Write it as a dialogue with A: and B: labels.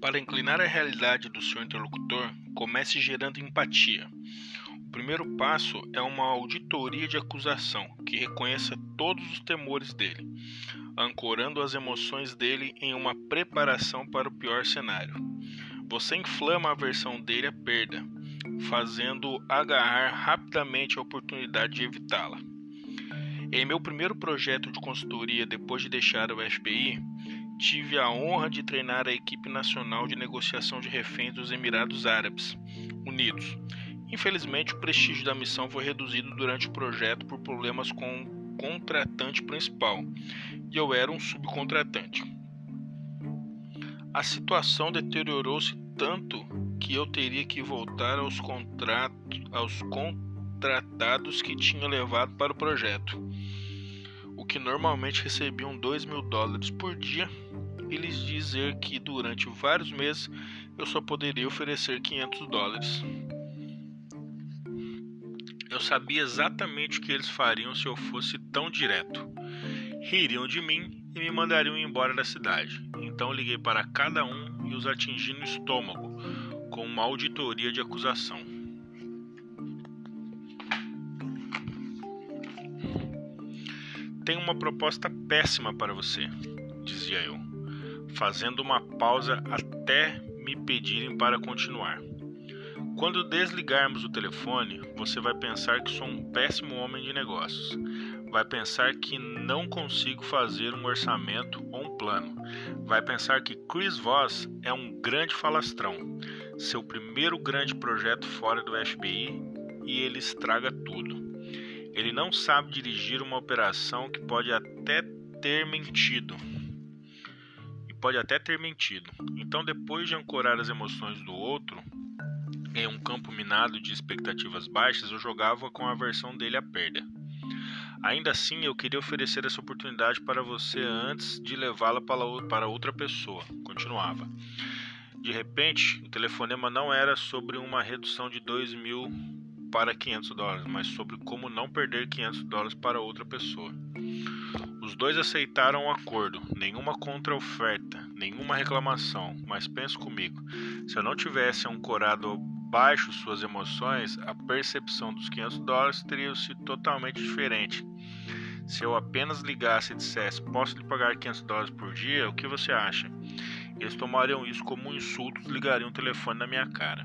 A: Para inclinar a realidade do seu interlocutor, comece gerando empatia. O primeiro passo é uma auditoria de acusação que reconheça todos os temores dele, ancorando as emoções dele em uma preparação para o pior cenário. Você inflama a versão dele à perda, fazendo-o agarrar rapidamente a oportunidade de evitá-la. Em meu primeiro projeto de consultoria depois de deixar o FBI, tive a honra de treinar a equipe nacional de negociação de reféns dos Emirados Árabes Unidos. Infelizmente, o prestígio da missão foi reduzido durante o projeto por problemas com o contratante principal, e eu era um subcontratante. A situação deteriorou-se tanto que eu teria que voltar aos contratos, aos contratados que tinha levado para o projeto, que normalmente recebiam 2 mil dólares por dia, e lhes dizer que durante vários meses eu só poderia oferecer 500 dólares. Eu sabia exatamente o que eles fariam se eu fosse tão direto. Ririam de mim e me mandariam embora da cidade. Então liguei para cada um e os atingi no estômago com uma auditoria de acusação. Tenho uma proposta péssima para você, dizia eu, fazendo uma pausa até me pedirem para continuar. Quando desligarmos o telefone, você vai pensar que sou um péssimo homem de negócios. Vai pensar que não consigo fazer um orçamento ou um plano. Vai pensar que Chris Voss é um grande falastrão seu primeiro grande projeto fora do FBI e ele estraga tudo. Ele não sabe dirigir uma operação que pode até ter mentido. E pode até ter mentido. Então, depois de ancorar as emoções do outro em um campo minado de expectativas baixas, eu jogava com a versão dele à perda. Ainda assim, eu queria oferecer essa oportunidade para você antes de levá-la para outra pessoa. Continuava. De repente, o telefonema não era sobre uma redução de 2 mil para 500 dólares, mas sobre como não perder 500 dólares para outra pessoa. Os dois aceitaram o acordo, nenhuma contra-oferta, nenhuma reclamação, mas pense comigo: se eu não tivesse ancorado baixo suas emoções, a percepção dos 500 dólares teria sido totalmente diferente. Se eu apenas ligasse e dissesse: Posso lhe pagar 500 dólares por dia? O que você acha? Eles tomariam isso como um insulto e ligariam o telefone na minha cara.